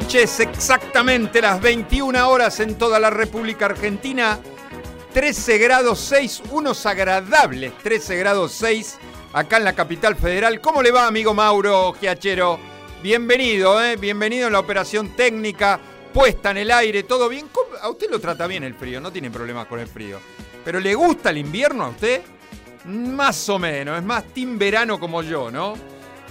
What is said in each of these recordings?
noches. Exactamente las 21 horas en toda la República Argentina. 13 grados 6, unos agradables 13 grados 6 acá en la capital federal. ¿Cómo le va, amigo Mauro Giachero? Bienvenido, ¿eh? Bienvenido en la operación técnica, puesta en el aire, ¿todo bien? A usted lo trata bien el frío, no tiene problemas con el frío. ¿Pero le gusta el invierno a usted? Más o menos, es más team verano como yo, ¿no?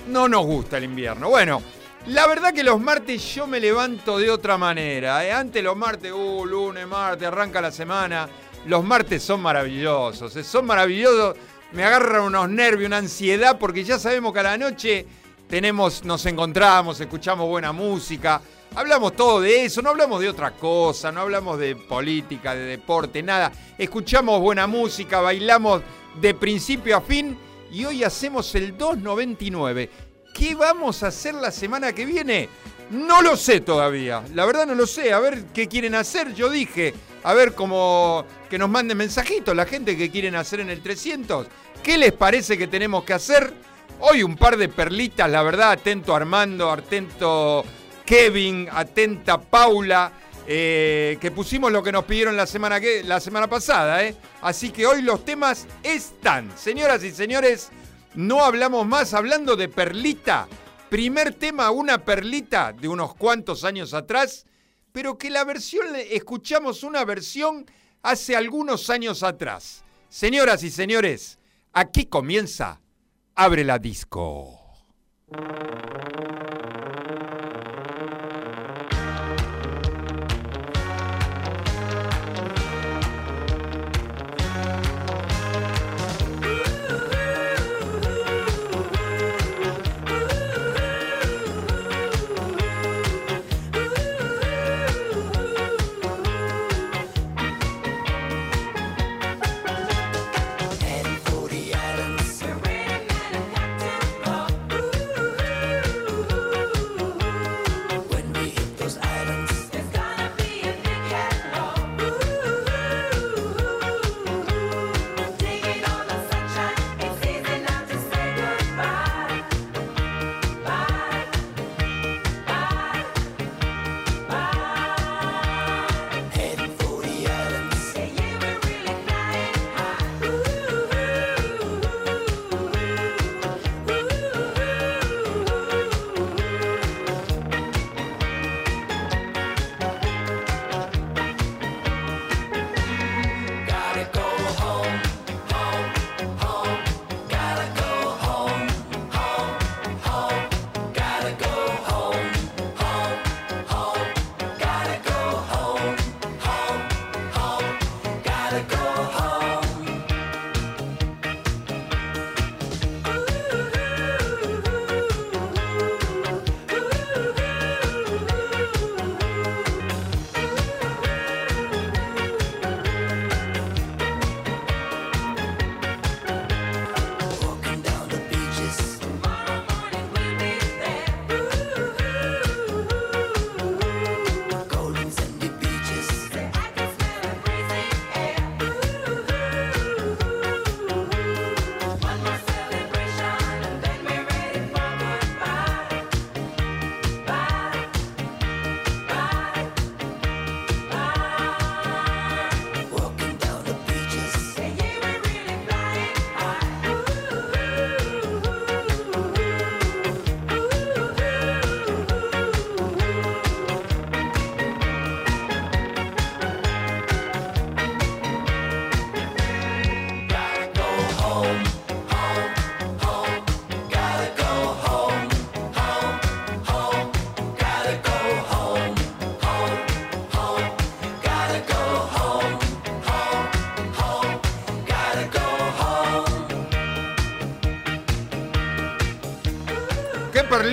No nos gusta el invierno. Bueno, la verdad que los martes yo me levanto de otra manera. ¿eh? Antes los martes, uh, lunes, martes, arranca la semana. Los martes son maravillosos, ¿eh? son maravillosos. Me agarran unos nervios, una ansiedad, porque ya sabemos que a la noche tenemos, nos encontramos, escuchamos buena música, hablamos todo de eso, no hablamos de otra cosa, no hablamos de política, de deporte, nada. Escuchamos buena música, bailamos de principio a fin y hoy hacemos el 299. ¿Qué vamos a hacer la semana que viene? No lo sé todavía. La verdad no lo sé. A ver qué quieren hacer. Yo dije, a ver cómo que nos manden mensajitos la gente que quieren hacer en el 300. ¿Qué les parece que tenemos que hacer? Hoy un par de perlitas, la verdad. Atento Armando, atento Kevin, atenta Paula. Eh, que pusimos lo que nos pidieron la semana, que, la semana pasada. ¿eh? Así que hoy los temas están. Señoras y señores, no hablamos más hablando de perlita. Primer tema, una perlita de unos cuantos años atrás, pero que la versión, escuchamos una versión hace algunos años atrás. Señoras y señores, aquí comienza Abre la Disco.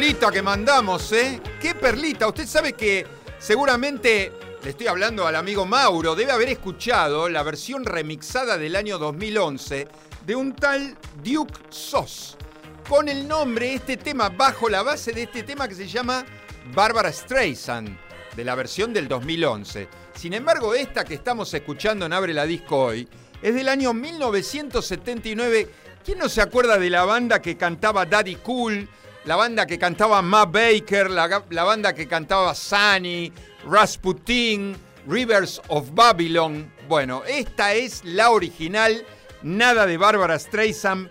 Perlita que mandamos, ¿eh? ¡Qué perlita! Usted sabe que seguramente, le estoy hablando al amigo Mauro, debe haber escuchado la versión remixada del año 2011 de un tal Duke Sos, con el nombre, este tema, bajo la base de este tema que se llama Barbara Streisand, de la versión del 2011. Sin embargo, esta que estamos escuchando en Abre la Disco hoy es del año 1979. ¿Quién no se acuerda de la banda que cantaba Daddy Cool? La banda que cantaba Matt Baker, la, banda que cantaba Sunny, Rasputin, Rivers of Babylon. Bueno, esta es la original, nada de Barbara Streisand,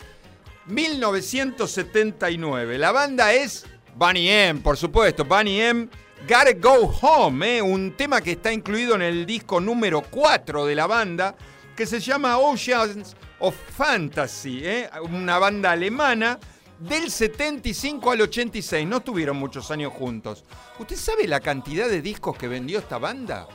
1979. La banda es Bunny M, por supuesto, Bunny M. Gotta Go Home, eh, un tema que está incluido en el disco número 4 de la banda, que se llama Oceans of Fantasy, eh, una banda alemana del 75 al 86. No tuvieron muchos años juntos. ¿Usted sabe la cantidad de discos que vendió esta banda?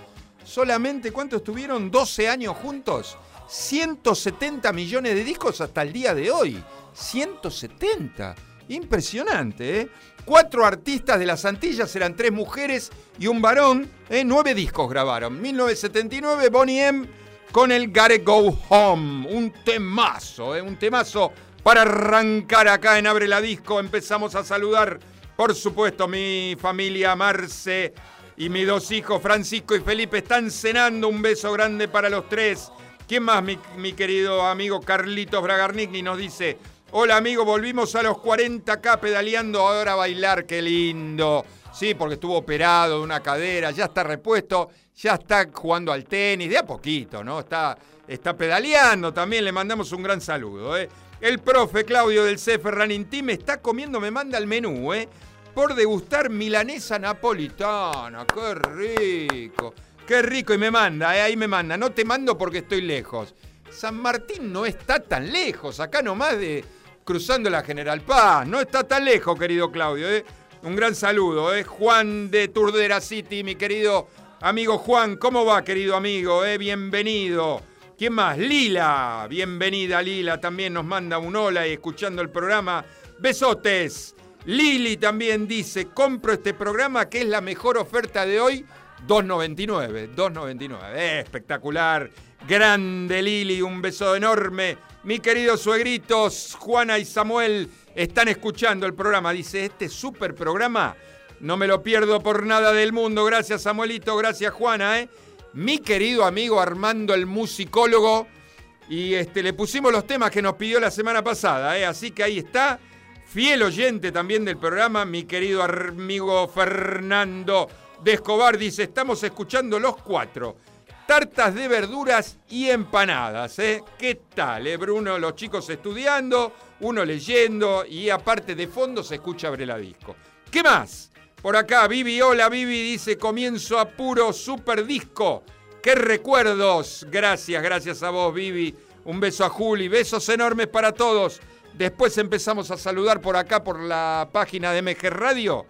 Solamente, ¿cuántos tuvieron? 12 años juntos. 170 millones de discos hasta el día de hoy. 170. Impresionante, ¿eh? Cuatro artistas de las Antillas, eran tres mujeres y un varón. ¿eh? Nueve discos grabaron. 1979, Bonnie M con el Gotta Go Home. Un temazo, ¿eh? un temazo para arrancar acá en Abre la Disco. Empezamos a saludar, por supuesto, mi familia Marce y mis dos hijos, Francisco y Felipe, están cenando. Un beso grande para los tres. ¿Quién más, mi, querido amigo Carlitos Bragarnigni, nos dice? Hola amigo, volvimos a los 40K pedaleando, ahora a bailar, qué lindo. Sí, porque estuvo operado de una cadera, ya está repuesto, ya está jugando al tenis, de a poquito, ¿no? Está, está pedaleando también, le mandamos un gran saludo. ¿eh? El profe Claudio del CF Running Team está comiendo, me manda el menú, ¿eh? Por degustar milanesa napolitana, qué rico, qué rico, y me manda, ¿eh? ahí me manda, no te mando porque estoy lejos. San Martín no está tan lejos, acá nomás de cruzando la General Paz. No está tan lejos, querido Claudio. ¿eh? Un gran saludo. ¿eh? Juan de Turdera City, mi querido amigo Juan. ¿Cómo va, querido amigo? ¿eh? Bienvenido. ¿Quién más? Lila. Bienvenida, Lila. También nos manda un hola y escuchando el programa. Besotes. Lili también dice, compro este programa que es la mejor oferta de hoy. 2.99, 2.99. espectacular. Grande Lili, un beso enorme. Mi queridos suegritos, Juana y Samuel, están escuchando el programa. Dice, este super programa no me lo pierdo por nada del mundo. Gracias Samuelito, gracias Juana. ¿eh? Mi querido amigo Armando el musicólogo. Y este, le pusimos los temas que nos pidió la semana pasada. ¿eh? Así que ahí está. Fiel oyente también del programa, mi querido amigo Fernando de Escobar dice, estamos escuchando los cuatro tartas de verduras y empanadas. ¿eh? ¿Qué tal, eh, Bruno? Los chicos estudiando, uno leyendo y aparte de fondo se escucha Brela Disco. ¿Qué más? Por acá, Vivi, hola Vivi, dice comienzo a puro super disco. ¡Qué recuerdos! Gracias, gracias a vos, Vivi. Un beso a Juli, besos enormes para todos. Después empezamos a saludar por acá, por la página de MG Radio.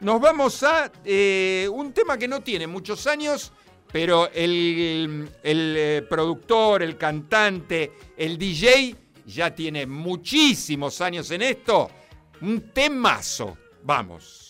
Nos vamos a eh, un tema que no tiene muchos años, pero el, eh, productor, el cantante, el DJ ya tiene muchísimos años en esto. Un temazo. Vamos.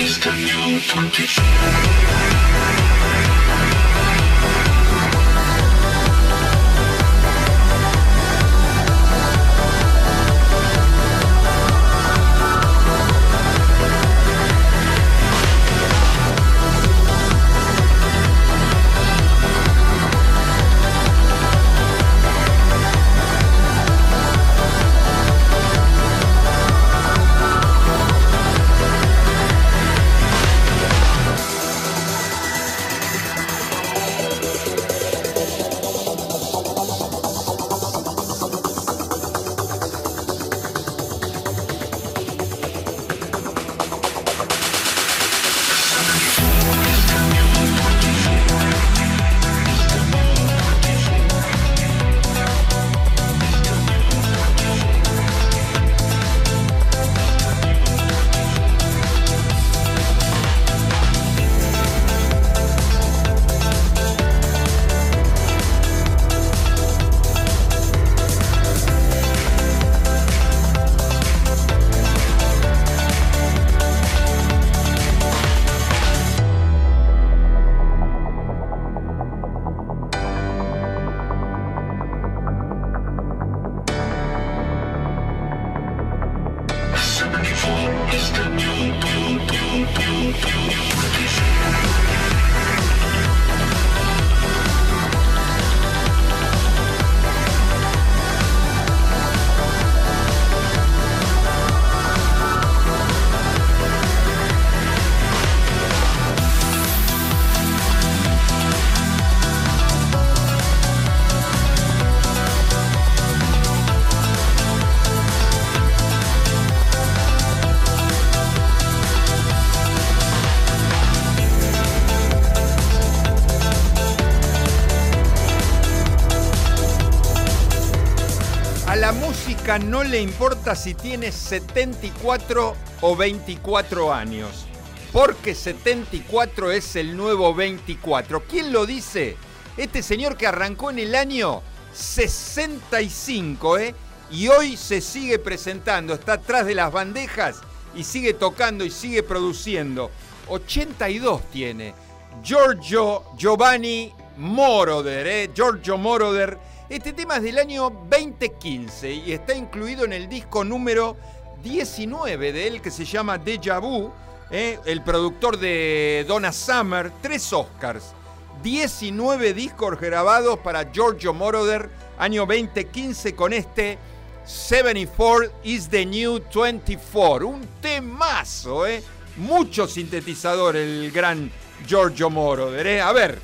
is the new 24. No le importa si tiene 74 o 24 años, porque 74 es el nuevo 24. ¿Quién lo dice? Este señor que arrancó en el año 65, ¿eh? Y hoy se sigue presentando, está atrás de las bandejas y sigue tocando y sigue produciendo. 82 tiene. Giorgio Giovanni Moroder, ¿eh? Giorgio Moroder este tema es del año 2015 y está incluido en el disco número 19 de él que se llama Deja Vu, ¿eh? el productor de Donna Summer, tres Oscars, 19 discos grabados para Giorgio Moroder, año 2015 con este 74 is the new 24, un temazo, ¿eh? mucho sintetizador el gran Giorgio Moroder. ¿eh? A ver,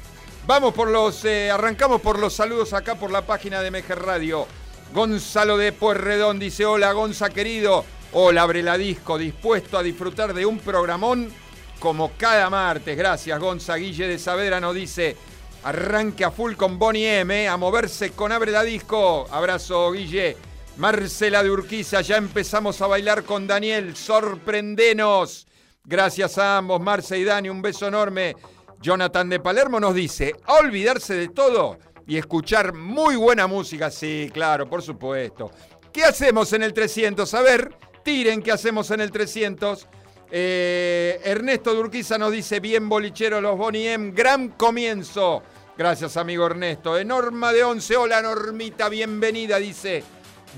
Vamos por los, eh, arrancamos por los saludos acá por la página de Mejer Radio. Gonzalo de Puerredón dice, hola Gonza querido. Hola, abre la disco, dispuesto a disfrutar de un programón como cada martes. Gracias, Gonza. Guille de Saavedra nos dice, arranque a full con Bonnie M, a moverse con Abre la disco. Abrazo, Guille. Marcela de Urquiza, ya empezamos a bailar con Daniel. Sorprendenos. Gracias a ambos, Marce y Dani, un beso enorme. Jonathan de Palermo nos dice, a olvidarse de todo y escuchar muy buena música. Sí, claro, por supuesto. ¿Qué hacemos en el 300? A ver, tiren qué hacemos en el 300. Eh, Ernesto Durquiza nos dice, bien bolichero los Boniem, gran comienzo. Gracias, amigo Ernesto. Norma de 11, hola Normita, bienvenida, dice,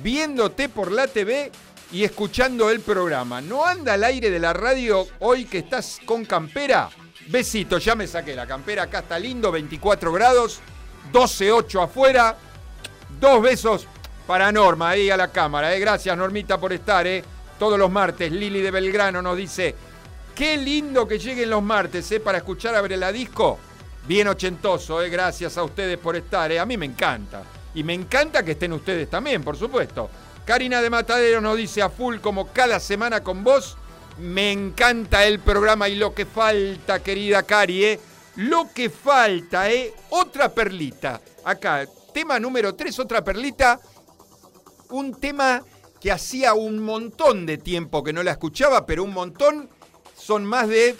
viéndote por la TV y escuchando el programa. ¿No anda al aire de la radio hoy que estás con campera? Besito, ya me saqué la campera, acá está lindo, 24 grados, 12.8 afuera. Dos besos para Norma ahí a la cámara. Eh. Gracias Normita por estar. Eh. Todos los martes, Lili de Belgrano nos dice, qué lindo que lleguen los martes eh, para escuchar Abre la Disco. Bien ochentoso, eh. gracias a ustedes por estar. Eh. A mí me encanta. Y me encanta que estén ustedes también, por supuesto. Karina de Matadero nos dice a full como cada semana con vos me encanta el programa y lo que falta, querida Cari, ¿eh? Lo que falta, ¿eh? Otra perlita. Acá, tema número 3, otra perlita. Un tema que hacía un montón de tiempo que no la escuchaba, pero un montón son más de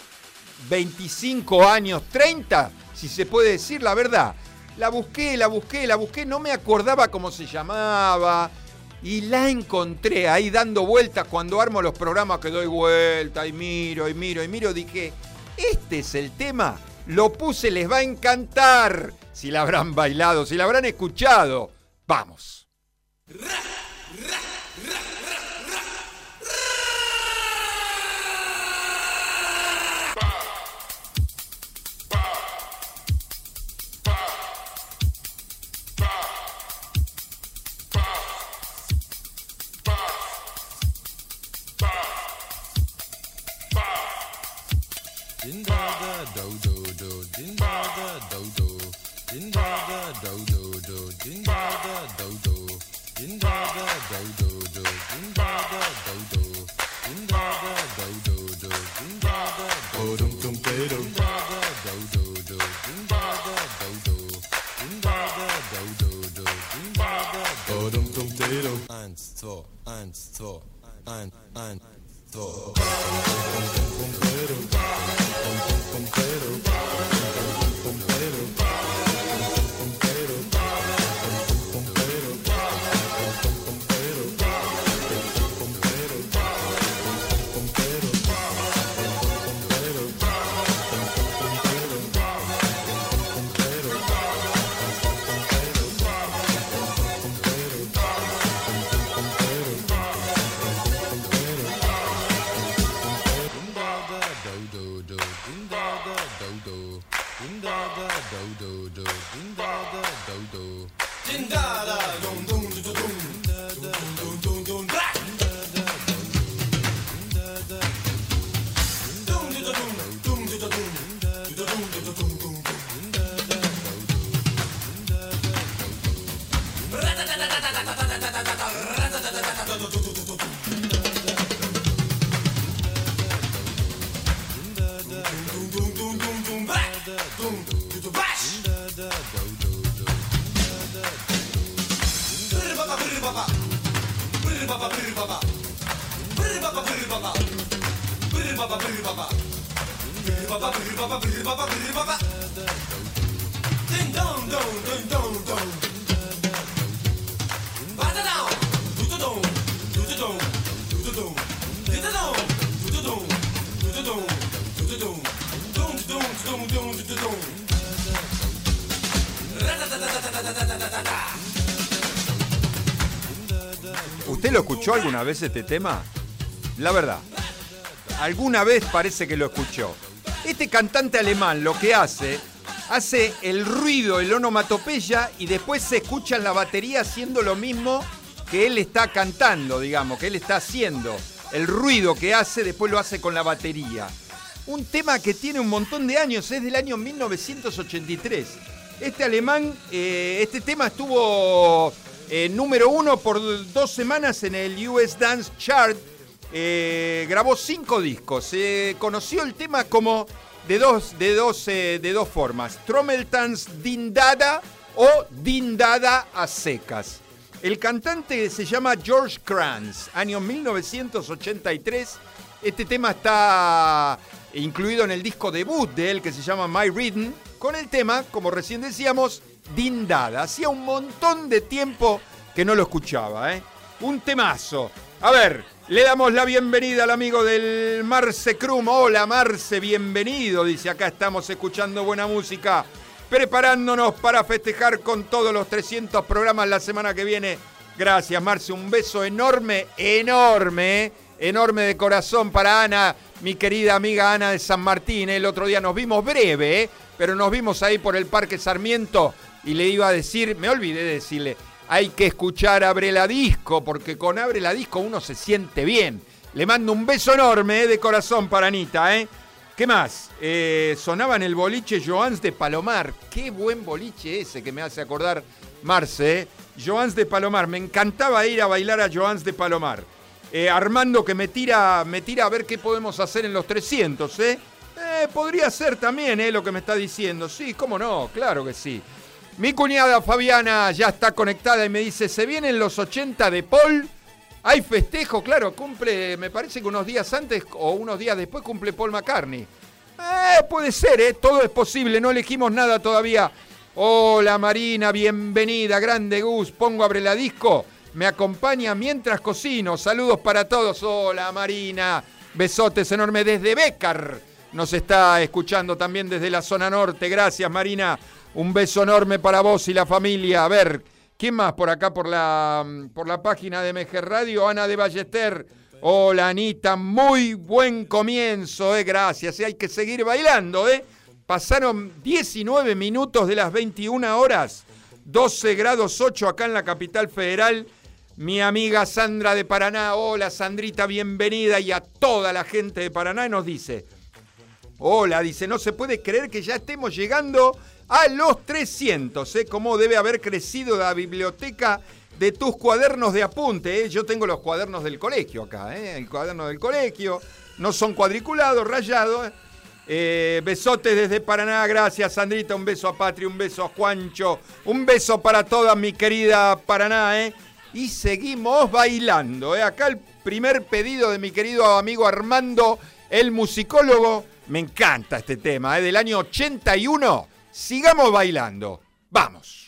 25 años, 30, si se puede decir la verdad. La busqué, la busqué, la busqué, no me acordaba cómo se llamaba y la encontré ahí dando vueltas cuando armo los programas que doy vuelta y miro y miro y miro. Dije, este es el tema. Lo puse, les va a encantar. Si la habrán bailado, si la habrán escuchado. Vamos. do do do din ba da do do din ba da do do do din ba da do do din ba da do do do din ba da do do din ba da do do do din ba da do dum dum pe dum ba da do do do din ba da do do din ba da do do do din ba da do dum dum pe dum eins zwei eins zwei ein ein zwei dum dum dum pe dum completo. Escuchó alguna vez este tema? La verdad, alguna vez parece que lo escuchó. Este cantante alemán lo que hace, hace el ruido, el onomatopeya y después se escucha en la batería haciendo lo mismo que él está cantando, digamos, que él está haciendo. El ruido que hace, después lo hace con la batería. Un tema que tiene un montón de años, es del año 1983. Este alemán, eh, este tema estuvo eh, número uno por dos semanas en el US Dance Chart. Eh, grabó cinco discos. Se conoció el tema como de dos, de dos, de dos formas. Trommeltans Dindada o Dindada a secas. El cantante se llama George Kranz, año 1983. Este tema está incluido en el disco debut de él que se llama My Rhythm, con el tema, como recién decíamos, Dindada. Hacía un montón de tiempo que no lo escuchaba, ¿eh? Un temazo. A ver, le damos la bienvenida al amigo del Marce Krum. Hola Marce, bienvenido. Dice, acá estamos escuchando buena música, preparándonos para festejar con todos los 300 programas la semana que viene. Gracias Marce, un beso enorme, enorme, ¿eh? enorme de corazón para Ana, mi querida amiga Ana de San Martín. El otro día nos vimos breve, ¿eh? pero nos vimos ahí por el Parque Sarmiento y le iba a decir, me olvidé de decirle, hay que escuchar Abre la Disco, porque con Abre la Disco uno se siente bien. Le mando un beso enorme eh, de corazón para Anita, ¿eh? ¿Qué más? Eh, sonaba en el boliche Joans de Palomar. Qué buen boliche ese que me hace acordar Marce, ¿eh? Joans de Palomar. Me encantaba ir a bailar a Joans de Palomar. Eh, Armando que me tira, me tira a ver qué podemos hacer en los 300, ¿eh? Eh, podría ser también. Lo que me está diciendo. Sí, cómo no, claro que sí. Mi cuñada Fabiana ya está conectada y me dice, ¿se vienen los 80 de Paul? Hay festejo, claro, cumple, me parece que unos días antes o unos días después cumple Paul McCartney. Eh, puede ser, ¿eh? todo es posible, no elegimos nada todavía. Hola Marina, bienvenida, grande Gus, pongo abre la disco, me acompaña mientras cocino, saludos para todos. Hola Marina, besotes enormes desde Becar, nos está escuchando también desde la zona norte, gracias Marina. Un beso enorme para vos y la familia. A ver, ¿quién más por acá por la, por la página de MG Radio? Ana de Ballester. Hola Anita, muy buen comienzo, eh, gracias. Y hay que seguir bailando, ¿eh? Pasaron 19 minutos de las 21 horas, 12 grados 8 acá en la capital federal. Mi amiga Sandra de Paraná, hola Sandrita, bienvenida y a toda la gente de Paraná nos dice, hola, dice, no se puede creer que ya estemos llegando a los 300, ¿eh? Cómo debe haber crecido la biblioteca de tus cuadernos de apunte, ¿eh? Yo tengo los cuadernos del colegio acá, ¿eh? El cuaderno del colegio, no son cuadriculados, rayados. Eh, besotes desde Paraná, gracias Sandrita, un beso a Patria, un beso a Juancho, un beso para toda mi querida Paraná, ¿eh? Y seguimos bailando, ¿eh? Acá el primer pedido de mi querido amigo Armando, el musicólogo, me encanta este tema, ¿eh? Del año 81 sigamos bailando. Vamos.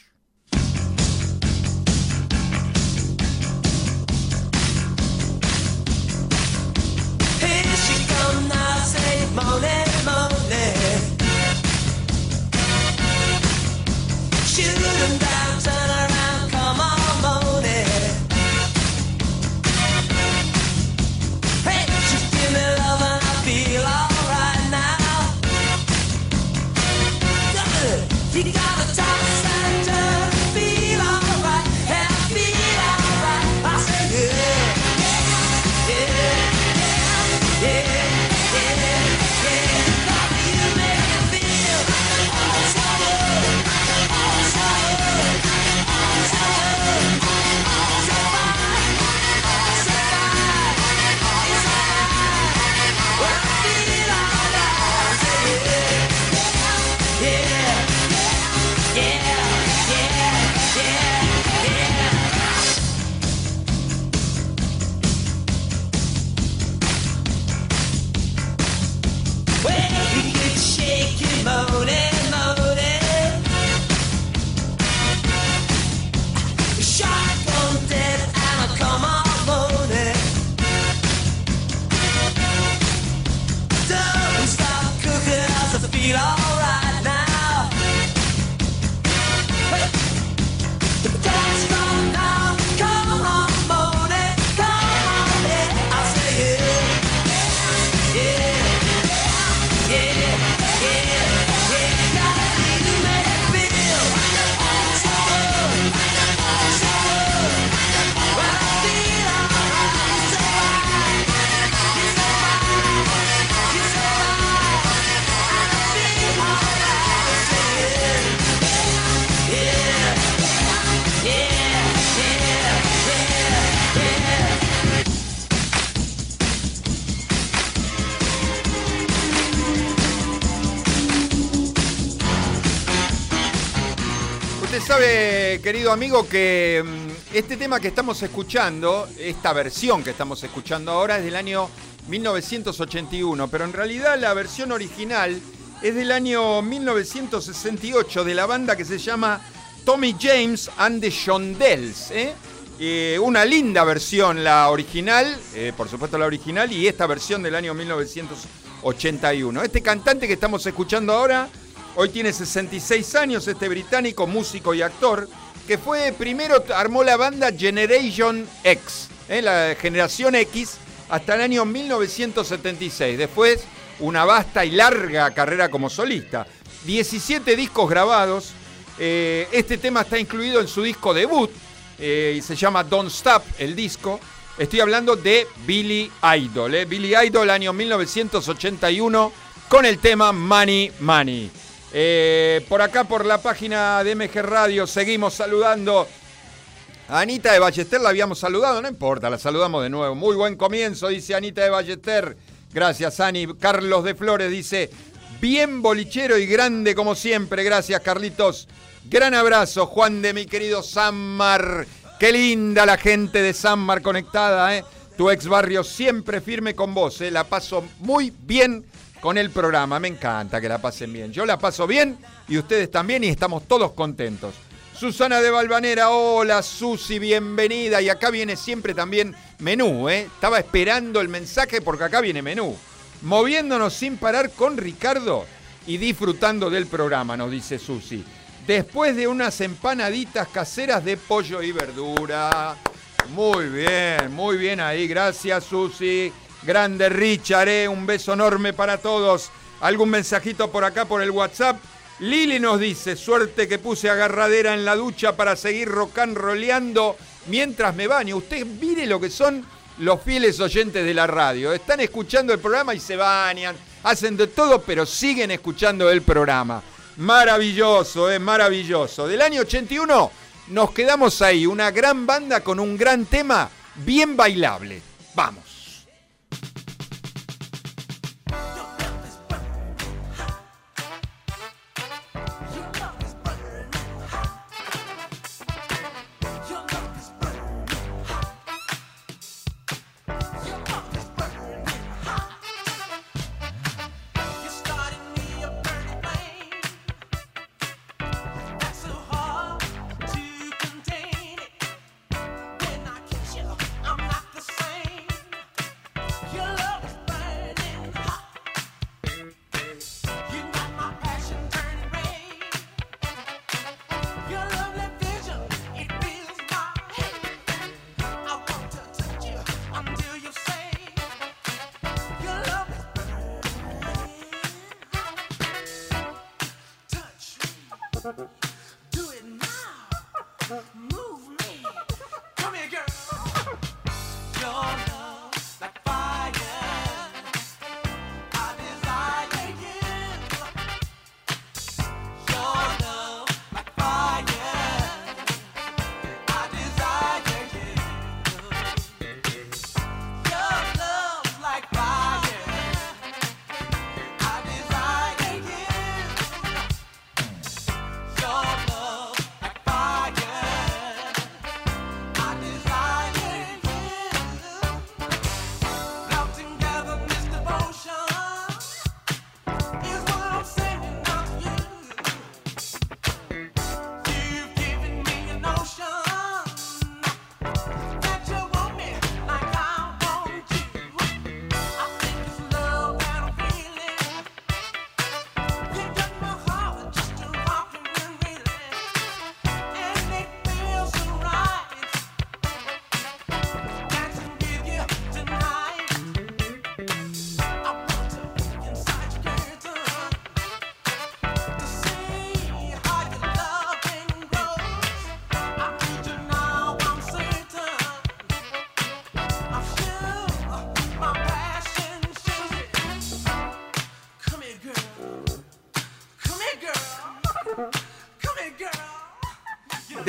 Querido amigo, que mm, este tema que estamos escuchando, esta versión que estamos escuchando ahora es del año 1981, pero en realidad la versión original es del año 1968 de la banda que se llama Tommy James and the Shondells. ¿eh? Eh, una linda versión, la original, eh, por supuesto la original, y esta versión del año 1981. Este cantante que estamos escuchando ahora, hoy tiene 66 años, este británico, músico y actor, que fue primero, armó la banda Generation X, ¿eh? la generación X, hasta el año 1976. Después, una vasta y larga carrera como solista. 17 discos grabados. Eh, este tema está incluido en su disco debut eh, y se llama Don't Stop, el disco. Estoy hablando de Billy Idol. Billy Idol, año 1981, con el tema Money Money. Eh, por acá, por la página de MG Radio, seguimos saludando a Anita de Ballester. La habíamos saludado, no importa, la saludamos de nuevo. Muy buen comienzo, dice Anita de Ballester. Gracias, Ani. Carlos de Flores dice, bien bolichero y grande como siempre. Gracias, Carlitos. Gran abrazo, Juan de mi querido Sanmar. Qué linda la gente de Sanmar conectada, ¿eh? Tu ex barrio siempre firme con vos, ¿eh? La paso muy bien con el programa. Me encanta que la pasen bien. Yo la paso bien y ustedes también y estamos todos contentos. Susana de Valvanera, hola Susi, bienvenida. Y acá viene siempre también menú, ¿eh? Estaba esperando el mensaje porque acá viene menú. Moviéndonos sin parar con Ricardo y disfrutando del programa, nos dice Susi. Después de unas empanaditas caseras de pollo y verdura. Muy bien, muy bien ahí. Gracias, Susi. Grande Richard, ¿eh? un beso enorme para todos. ¿Algún mensajito por acá por el WhatsApp? Lili nos dice, suerte que puse agarradera en la ducha para seguir rocan roleando mientras me baño. Usted mire lo que son los fieles oyentes de la radio. Están escuchando el programa y se bañan, hacen de todo, pero siguen escuchando el programa. Maravilloso, es maravilloso. Del año 81 nos quedamos ahí, una gran banda con un gran tema bien bailable. Vamos.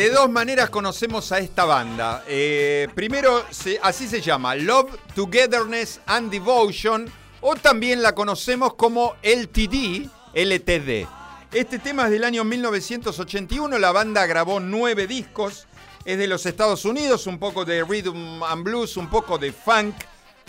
De dos maneras conocemos a esta banda. Eh, primero, así se llama, Love, Togetherness and Devotion, o también la conocemos como LTD, LTD. Este tema es del año 1981, la banda grabó nueve discos, es de los Estados Unidos, un poco de rhythm and blues, un poco de funk.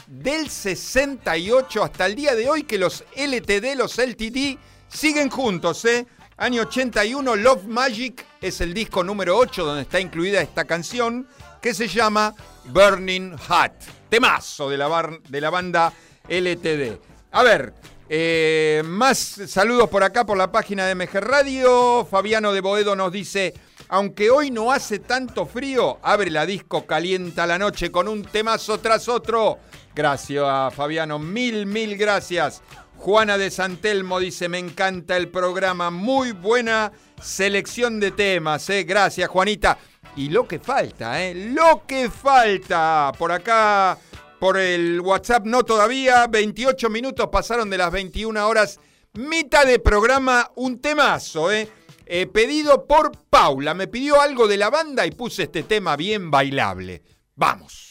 Del 68 hasta el día de hoy que los LTD, los LTD, siguen juntos, ¿eh? Año 81, Love Magic es el disco número 8 donde está incluida esta canción que se llama Burning Hot. Temazo de la, bar- de la banda LTD. A ver, eh, más saludos por acá por la página de MG Radio. Fabiano de Boedo nos dice, aunque hoy no hace tanto frío, abre la disco Calienta la Noche con un temazo tras otro. Gracias, Fabiano. Mil, mil gracias. Juana de Santelmo dice, me encanta el programa, muy buena selección de temas, ¿eh? Gracias, Juanita. Y lo que falta, ¿eh? Lo que falta. Por acá, por el WhatsApp, no todavía. 28 minutos pasaron de las 21 horas. Mitad de programa, un temazo, ¿eh? Eh, pedido por Paula. Me pidió algo de la banda y puse este tema bien bailable. Vamos.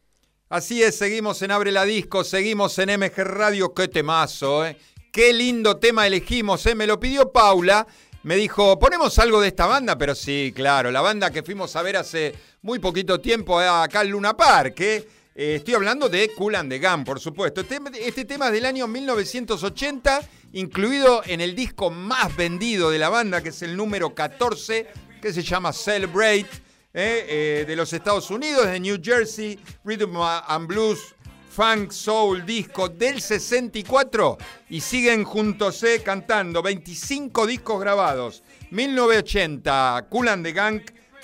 Así es, seguimos en Abre la Disco, seguimos en MG Radio. Qué temazo, ¿eh? Qué lindo tema elegimos, ¿eh? Me lo pidió Paula. Me dijo, ponemos algo de esta banda, pero sí, claro, la banda que fuimos a ver hace muy poquito tiempo eh, acá en Luna Park. ¿eh? Estoy hablando de Cool and the Gun, por supuesto. Este, este tema es del año 1980, incluido en el disco más vendido de la banda, que es el número 14, que se llama Celebrate, eh, eh, de los Estados Unidos, de New Jersey, Rhythm and Blues, Funk Soul Disco del 64 y siguen juntos eh, cantando 25 discos grabados. 1980, Cool and the Gang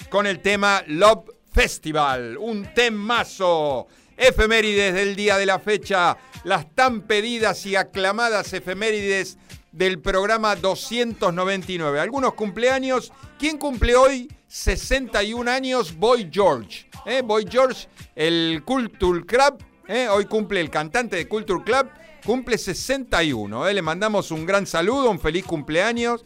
con el tema Love Festival, un temazo. Efemérides del día de la fecha, las tan pedidas y aclamadas efemérides del programa 299. Algunos cumpleaños. ¿Quién cumple hoy? 61 años, Boy George. ¿eh? Boy George, el Culture Club. ¿eh? Hoy cumple el cantante de Culture Club. Cumple 61. ¿eh? Le mandamos un gran saludo, un feliz cumpleaños.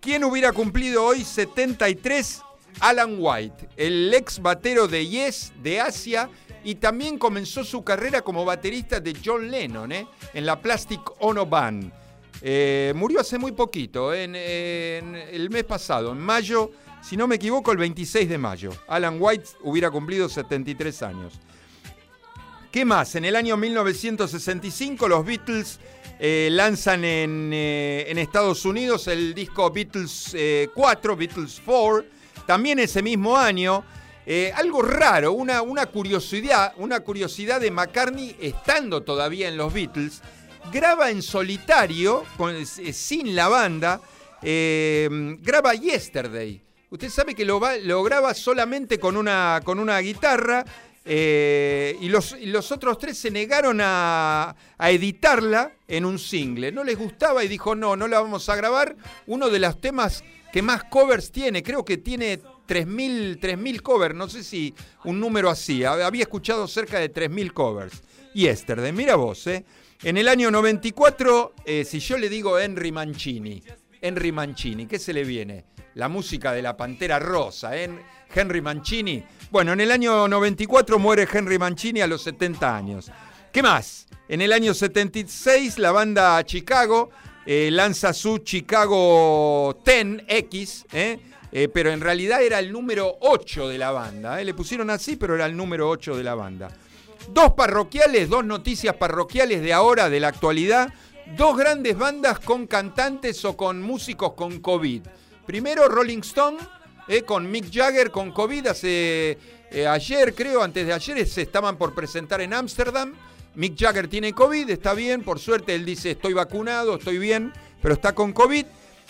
¿Quién hubiera cumplido hoy 73? Alan White, el ex batero de Yes de Asia y también comenzó su carrera como baterista de John Lennon ¿eh? en la Plastic Ono Band. Eh, murió hace muy poquito, en, el mes pasado, en mayo, si no me equivoco, el 26 de mayo. Alan White hubiera cumplido 73 años. ¿Qué más? En el año 1965 los Beatles eh, lanzan en, eh, en, Estados Unidos el disco Beatles eh, 4, Beatles 4. También ese mismo año, algo raro, una, curiosidad, una curiosidad de McCartney estando todavía en los Beatles, graba en solitario, con, eh, sin la banda, eh, graba Yesterday. Usted sabe que lo, graba solamente con una, con una guitarra eh, y, los, los, otros tres se negaron a, a, editarla en un single. No les gustaba y dijo, no, no la vamos a grabar. Uno de los temas que más covers tiene, creo que tiene 3.000, 3.000 covers, no sé si un número así. Había escuchado cerca de 3.000 covers. Yesterday, mira vos, ¿eh? En el año 94, eh, si yo le digo Henry Mancini, Henry Mancini, ¿qué se le viene? La música de la Pantera Rosa, ¿eh? Henry Mancini. Bueno, en el año 94 muere Henry Mancini a los 70 años. ¿Qué más? En el año 76 la banda Chicago eh, lanza su Chicago 10X, ¿eh? Eh, pero en realidad era el número 8 de la banda. Le pusieron así, pero era el número 8 de la banda. Dos parroquiales, dos noticias parroquiales de ahora, de la actualidad. Dos grandes bandas con cantantes o con músicos con COVID. Primero Rolling Stone, eh, con Mick Jagger con COVID. Hace eh, ayer, creo, antes de ayer, se estaban por presentar en Ámsterdam. Mick Jagger tiene COVID, está bien, por suerte él dice estoy vacunado, estoy bien, pero está con COVID.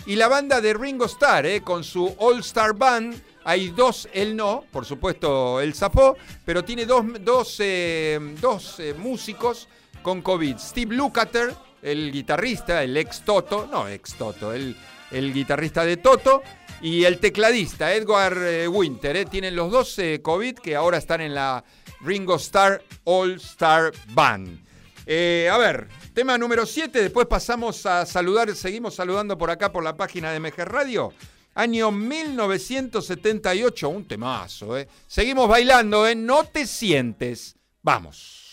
Y la banda de Ringo Starr, eh, con su All Star Band, hay dos, él no, por supuesto él zafó, pero tiene dos, dos, eh, dos eh, músicos con COVID. Steve Lukather, el guitarrista, el ex Toto, no ex Toto, el, el guitarrista de Toto, y el tecladista Edgar eh, Winter. Tienen los dos COVID que ahora están en la Ringo Starr All Star Band. A ver, tema número 7, después pasamos a saludar, seguimos saludando por acá por la página de MG Radio. Año 1978, un temazo, ¿eh? Seguimos bailando, ¿eh? No te sientes. Vamos.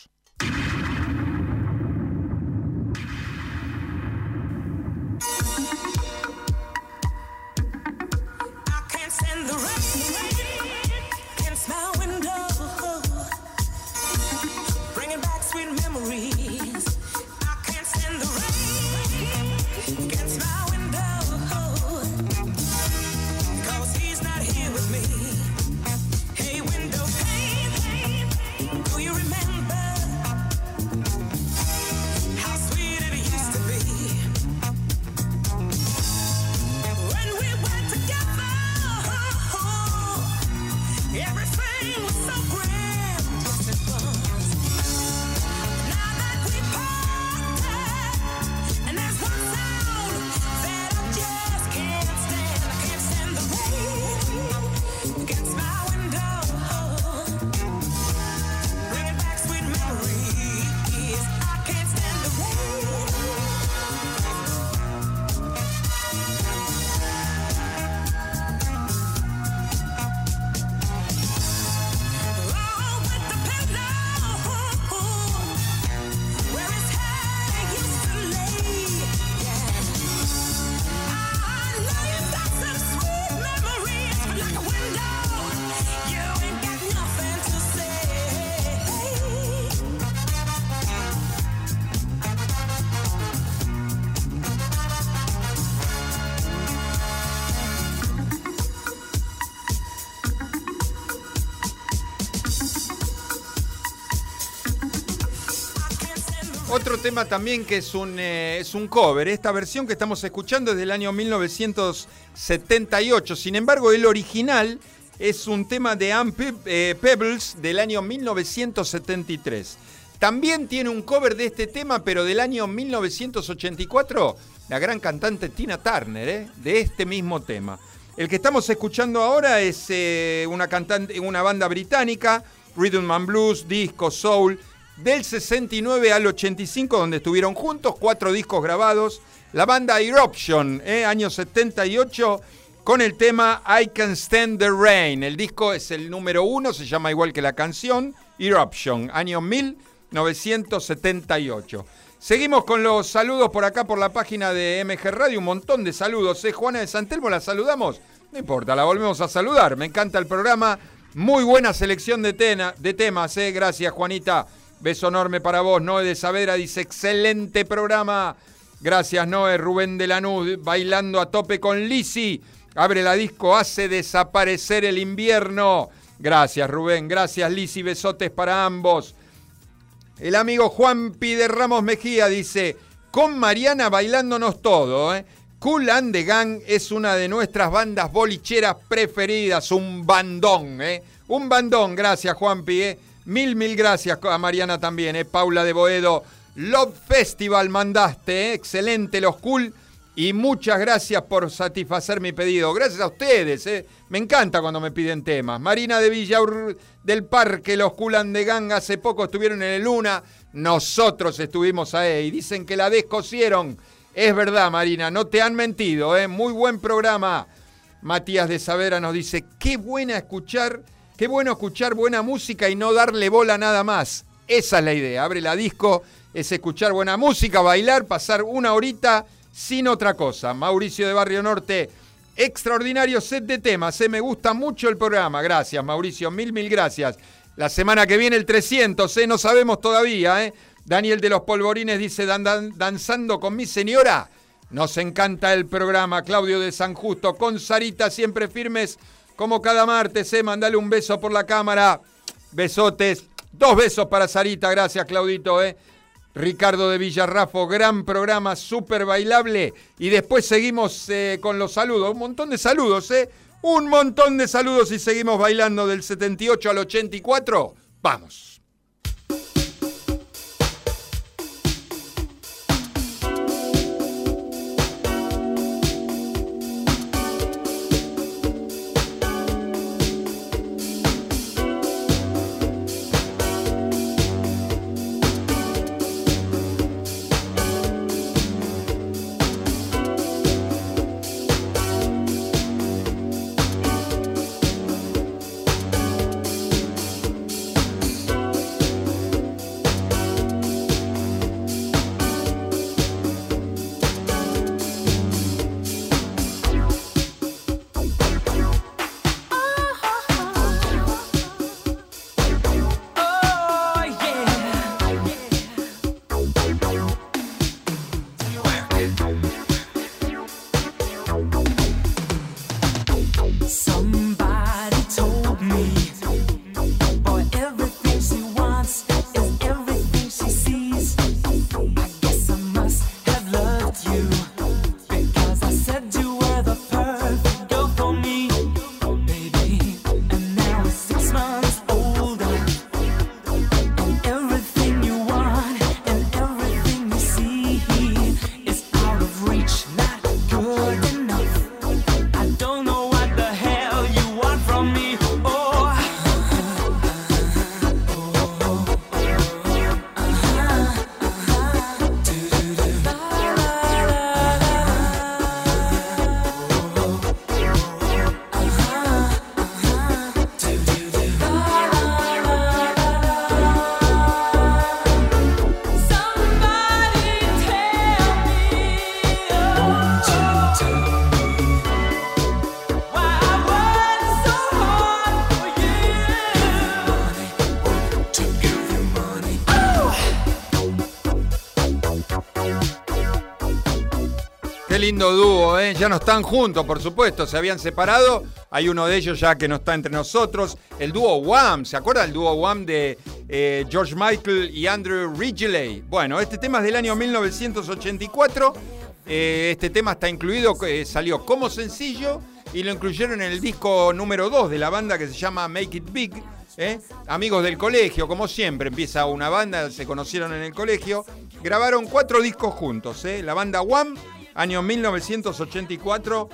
Tema también que es un, eh, es un cover. Esta versión que estamos escuchando es del año 1978. Sin embargo, el original es un tema de Ann eh, Pebbles del año 1973. También tiene un cover de este tema, pero del año 1984, la gran cantante Tina Turner, ¿eh? de este mismo tema. El que estamos escuchando ahora es una, cantante, una banda británica, Rhythm and Blues, disco, soul, del 69 al 85, donde estuvieron juntos, cuatro discos grabados. La banda Eruption, ¿eh? año 78, con el tema I Can Stand the Rain. El disco es el número uno, se llama igual que la canción, Eruption, año 1978. Seguimos con los saludos por acá por la página de MG Radio, un montón de saludos. ¿eh? Juana de Santelmo, ¿la saludamos? No importa, la volvemos a saludar. Me encanta el programa. Muy buena selección de, de temas, ¿eh? Gracias, Juanita. Beso enorme para vos. Noé de Savera dice, excelente programa. Gracias, Noé. Rubén de Lanús, bailando a tope con Lisi. Abre la disco, hace desaparecer el invierno. Gracias, Rubén. Gracias, Lisi. Besotes para ambos. El amigo Juan Pide Ramos Mejía dice, con Mariana bailándonos todo, ¿eh? Cool and the Gang es una de nuestras bandas bolicheras preferidas, un bandón, ¿eh? Un bandón, gracias Juanpi, ¿eh? Mil, mil gracias a Mariana también, ¿eh? Paula de Boedo, Love Festival mandaste, ¿eh? Excelente los cool. Y muchas gracias por satisfacer mi pedido. Gracias a ustedes, ¿eh? Me encanta cuando me piden temas. Marina de Villaur del Parque, los Culan de Gang, hace poco estuvieron en el Luna. Nosotros estuvimos ahí. Dicen que la descosieron. Es verdad, Marina, no te han mentido. Muy buen programa. Matías de Savera nos dice, qué buena escuchar, qué bueno escuchar buena música y no darle bola nada más. Esa es la idea. Abre la disco, es escuchar buena música, bailar, pasar una horita sin otra cosa. Mauricio de Barrio Norte, extraordinario set de temas. ¿eh? Me gusta mucho el programa. Gracias, Mauricio. Mil, mil gracias. La semana que viene el 300, ¿eh? no sabemos todavía. ¿eh? Daniel de los Polvorines dice, "Dan- dan- danzando con mi señora. Nos encanta el programa. Claudio de San Justo, con Sarita, siempre firmes, como cada martes. ¿eh? Mandale un beso por la cámara. Besotes. Dos besos para Sarita. Gracias, Claudito. ¿eh? Ricardo de Villarrafo, gran programa, súper bailable. Y después seguimos eh, con los saludos. Un montón de saludos, ¿eh? Un montón de saludos y seguimos bailando del 78 al 84. Vamos. Lindo dúo, ¿eh? Ya no están juntos, por supuesto, se habían separado. Hay uno de ellos ya que no está entre nosotros. El dúo Wham, ¿se acuerda el dúo Wham de eh, George Michael y Andrew Ridgeley? Bueno, este tema es del año 1984. Eh, este tema está incluido, eh, salió como sencillo y lo incluyeron en el disco número 2 de la banda que se llama Make It Big. Amigos del colegio, como siempre, empieza una banda, se conocieron en el colegio. Grabaron cuatro discos juntos, la banda Wham, año 1984,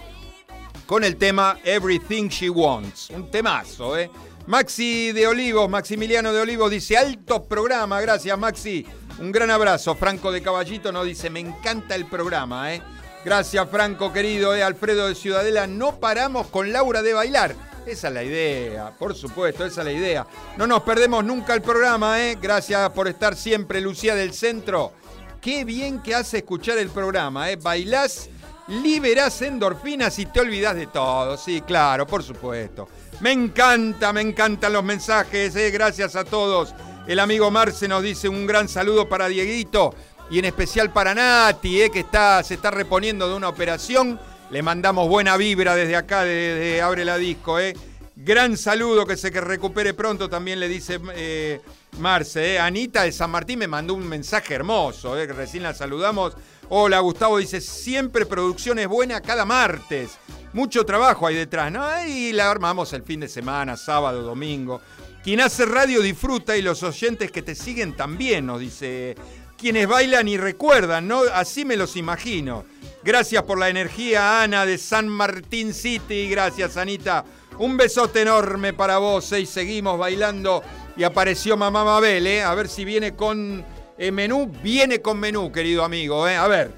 con el tema Everything She Wants. Un temazo, ¿eh? Maxi de Olivos, Maximiliano de Olivos dice, alto programa, gracias Maxi. Un gran abrazo. Franco de Caballito nos dice, me encanta el programa, ¿eh? Gracias Franco, querido, ¿eh? Alfredo de Ciudadela, no paramos con Laura de bailar. Esa es la idea, por supuesto, esa es la idea. No nos perdemos nunca el programa, ¿eh? Gracias por estar siempre, Lucía del Centro. Qué bien que hace escuchar el programa, ¿eh? Bailás, liberás endorfinas y te olvidás de todo. Sí, claro, por supuesto. Me encanta, me encantan los mensajes, ¿eh? Gracias a todos. El amigo Marce nos dice un gran saludo para Dieguito y en especial para Nati, ¿eh? que está, se está reponiendo de una operación. Le mandamos buena vibra desde acá, desde Abre la Disco. ¿eh? Gran saludo, que se que recupere pronto, también le dice eh, Marce. ¿eh? Anita de San Martín me mandó un mensaje hermoso, ¿eh? recién la saludamos. Hola, Gustavo dice, siempre producciones buenas cada martes. Mucho trabajo hay detrás, ¿no? Y la armamos el fin de semana, sábado, domingo. Quien hace radio disfruta y los oyentes que te siguen también, nos dice. Quienes bailan y recuerdan, ¿no? Así me los imagino. Gracias por la energía, Ana de San Martín City. Gracias, Anita. Un besote enorme para vos. Y seguimos bailando. Y apareció Mamá Mabel, ¿eh? A ver si viene con eh, menú. Viene con menú, querido amigo, ¿eh? A ver.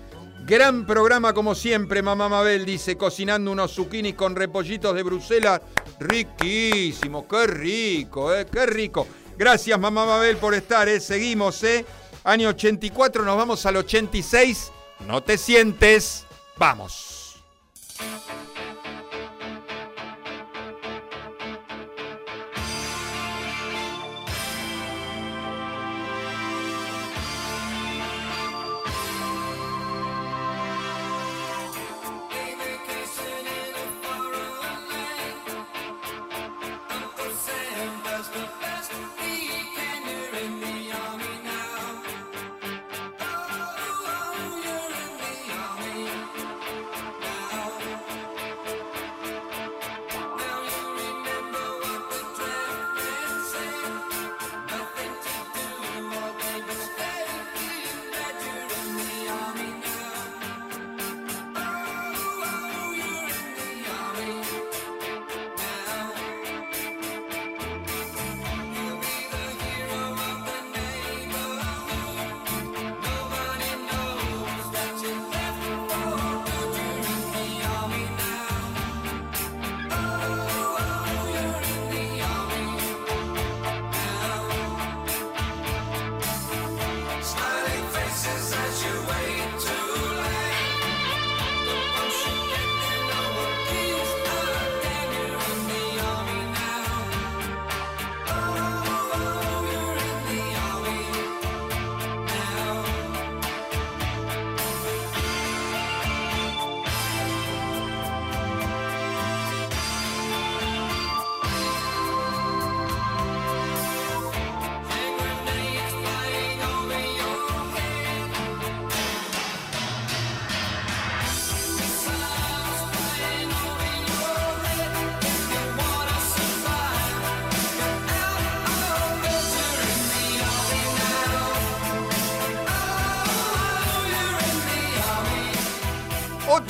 Gran programa como siempre, Mamá Mabel dice, cocinando unos zucchinis con repollitos de Bruselas. Riquísimo, qué rico, ¿eh? Qué rico. Gracias, Mamá Mabel, por estar, ¿eh? Seguimos, ¿eh? Año 84, nos vamos al 86. No te sientes. Vamos.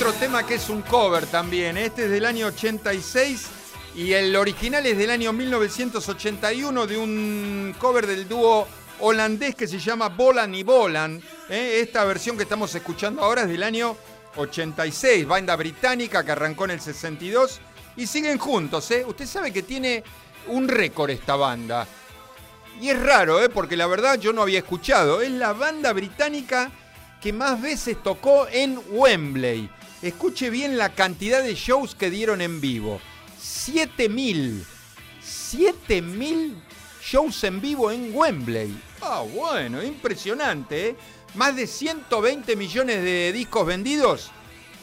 Otro tema que es un cover también. Este es del año 86 y el original es del año 1981 de un cover del dúo holandés que se llama Bolan y Bolan. ¿eh? Esta versión que estamos escuchando ahora es del año 86, banda británica que arrancó en el 62 y siguen juntos. ¿eh? Usted sabe que tiene un récord esta banda. Y es raro, ¿eh? porque la verdad yo no había escuchado. Es la banda británica que más veces tocó en Wembley. Escuche bien la cantidad de shows que dieron en vivo. 7000. 7000 shows en vivo en Wembley. Ah, bueno, impresionante, ¿eh? Más de 120 millones de discos vendidos.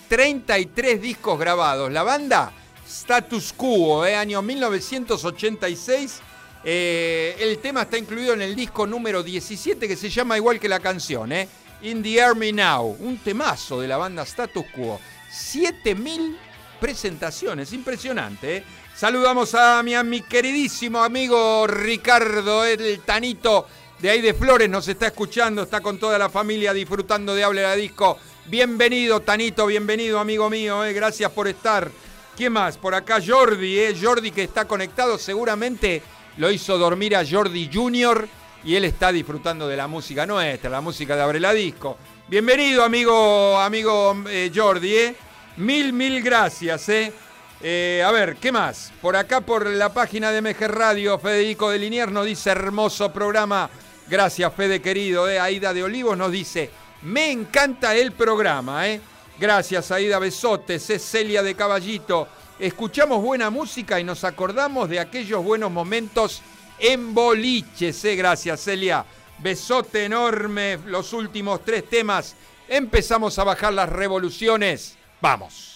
33 discos grabados. La banda Status Quo, eh, año 1986. Eh, el tema está incluido en el disco número 17 que se llama igual que la canción, eh, In the Army Now. Un temazo de la banda Status Quo. 7000 presentaciones, impresionante. eh. Saludamos a mi, queridísimo amigo Ricardo, el Tanito de ahí de Flores, nos está escuchando, está con toda la familia disfrutando de Hable la Disco. Bienvenido, Tanito, bienvenido, amigo mío, eh, gracias por estar. ¿Quién más? Por acá Jordi, eh, Jordi que está conectado, seguramente lo hizo dormir a Jordi Junior y él está disfrutando de la música nuestra, la música de Abre la Disco. Bienvenido, amigo, amigo eh, Jordi, eh. Mil, mil gracias, eh. A ver, ¿qué más? Por acá, por la página de MG Radio, Federico de Liniers nos dice hermoso programa. Gracias, Fede querido. Aida de Olivos nos dice, me encanta el programa. Gracias, Aida Besotes. Es Celia de Caballito. Escuchamos buena música y nos acordamos de aquellos buenos momentos en boliches. Gracias, Celia. Besote enorme. Los últimos tres temas. Empezamos a bajar las revoluciones. Vamos.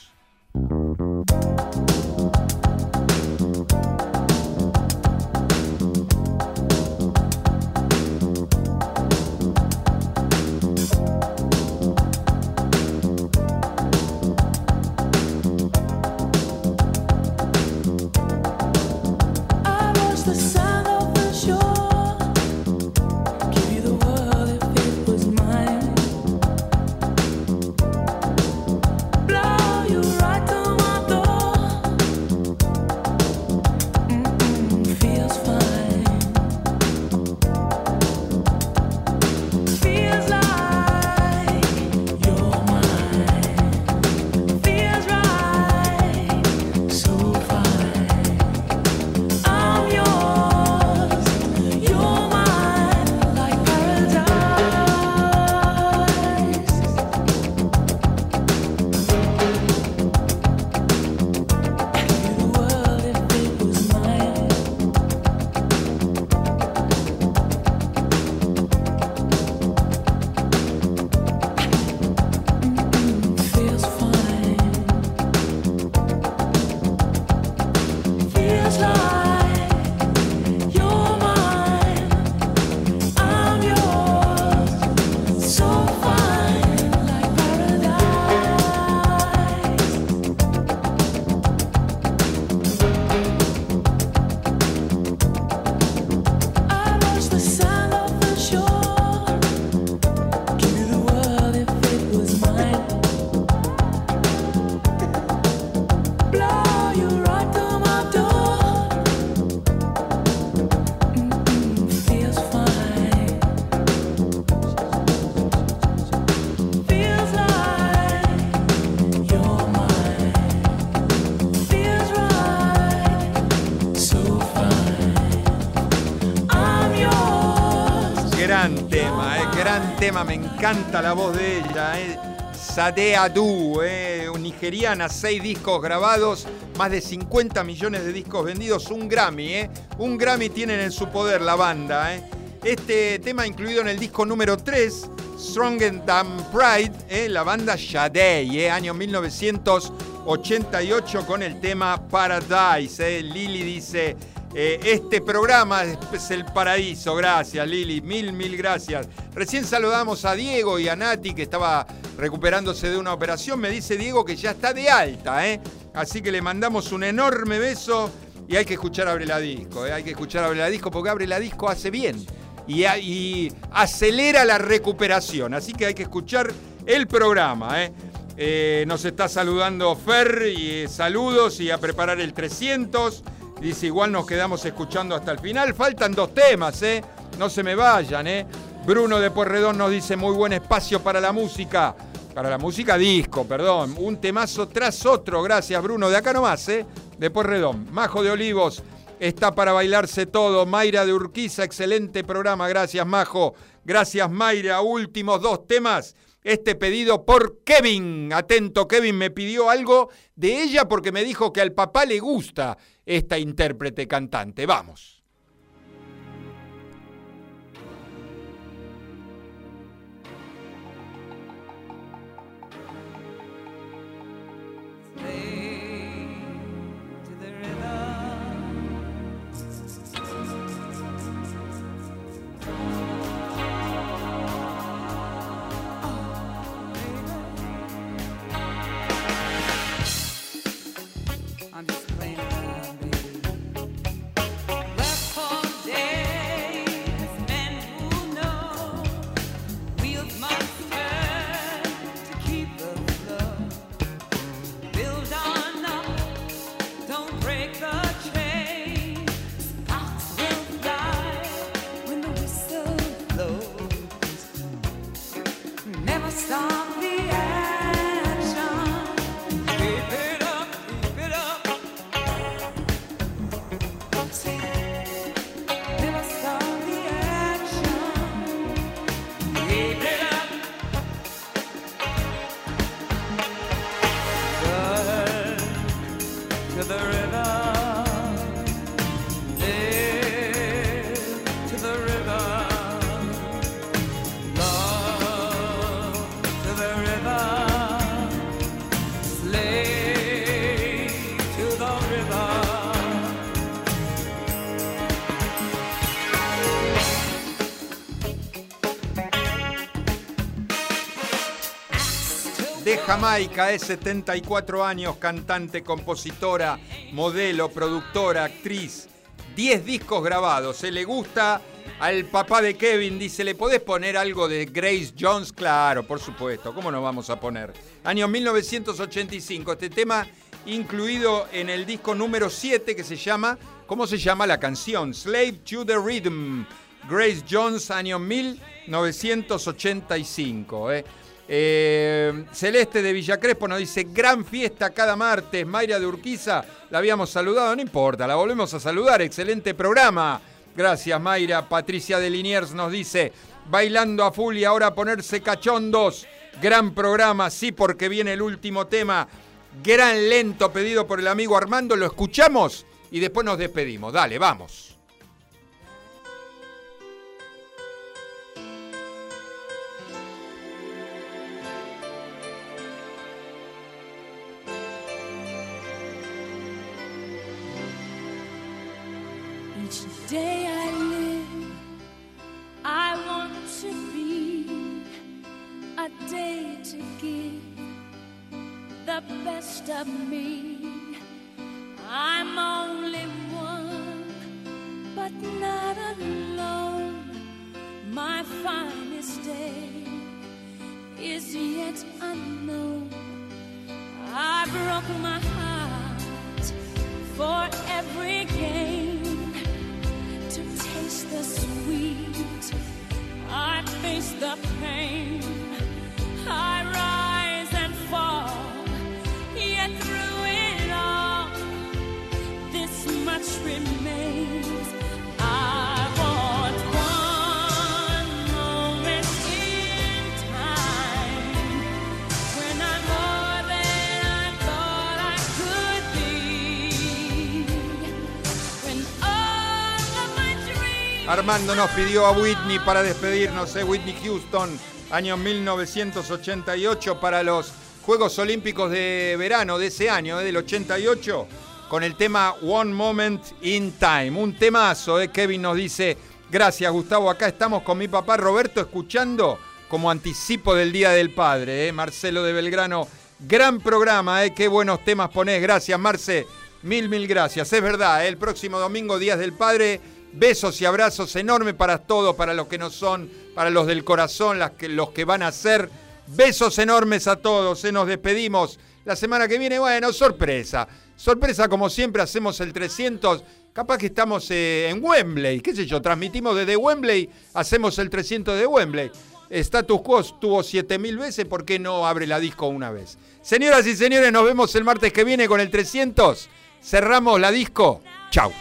Encanta la voz de ella. Eh. Sade Adu, eh, nigeriana, seis discos grabados, más de 50 millones de discos vendidos, un Grammy, eh. un Grammy tienen en su poder la banda. Eh. Este tema incluido en el disco número 3, Stronger Than Pride, eh, la banda Shadei, año 1988 con el tema Paradise. Lili dice, eh, este programa es el paraíso. Gracias, Lili. Mil, mil gracias. Recién saludamos a Diego y a Nati, que estaba recuperándose de una operación. Me dice Diego que ya está de alta, ¿eh? Así que le mandamos un enorme beso y hay que escuchar Abre la Disco, ¿eh? Hay que escuchar Abre la Disco porque Abre la Disco hace bien y, acelera la recuperación. Así que hay que escuchar el programa, nos está saludando Fer y saludos y a preparar el 300. Dice, igual nos quedamos escuchando hasta el final. Faltan dos temas, ¿eh? No se me vayan, ¿eh? Bruno de Porredón nos dice, muy buen espacio para la música. Para la música disco, perdón. Un temazo tras otro. Gracias, Bruno. De acá nomás, ¿eh? De Porredón. Majo de Olivos. Está para bailarse todo. Mayra de Urquiza, excelente programa. Gracias, Majo. Gracias, Mayra. Últimos dos temas. Este pedido por Kevin. Atento, Kevin me pidió algo de ella porque me dijo que al papá le gusta esta intérprete cantante. Vamos. Jamaica, es 74 años, cantante, compositora, modelo, productora, actriz. 10 discos grabados. Se le gusta al papá de Kevin, dice, ¿le podés poner algo de Grace Jones? Claro, por supuesto, ¿cómo no vamos a poner? Año 1985, este tema incluido en el disco número 7 que se llama, ¿cómo se llama la canción? Slave to the Rhythm. Grace Jones, año 1985. ¿eh? Eh, Celeste de Villa Crespo nos dice, gran fiesta cada martes. Mayra de Urquiza, la habíamos saludado, no importa, la volvemos a saludar. Excelente programa. Gracias, Mayra. Patricia de Liniers nos dice, bailando a full y ahora ponerse cachondos. Gran programa, sí, porque viene el último tema. Gran lento pedido por el amigo Armando. Lo escuchamos y después nos despedimos. Dale, vamos. Day I live, I want to be a day to give the best of me. Armando nos pidió a Whitney para despedirnos, ¿eh? Whitney Houston, año 1988, para los Juegos Olímpicos de verano de ese año, ¿eh? del 88, con el tema One Moment in Time. Un temazo, ¿eh? Kevin nos dice, gracias Gustavo, acá estamos con mi papá Roberto escuchando como anticipo del Día del Padre, ¿eh? Marcelo de Belgrano. Gran programa, ¿eh? qué buenos temas ponés. Gracias, Marce. Mil, mil gracias. Es verdad, el próximo domingo, Días del Padre. Besos y abrazos enormes para todos, para los que no son, para los del corazón, los que van a ser. Besos enormes a todos. Se nos despedimos. La semana que viene, bueno, sorpresa. Sorpresa, como siempre, hacemos el 300. Capaz que estamos eh, en Wembley, qué sé yo, transmitimos desde Wembley, hacemos el 300 de Wembley. Status Quo estuvo 7000 veces, ¿por qué no abre la disco una vez? Señoras y señores, nos vemos el martes que viene con el 300. Cerramos la disco. Chau.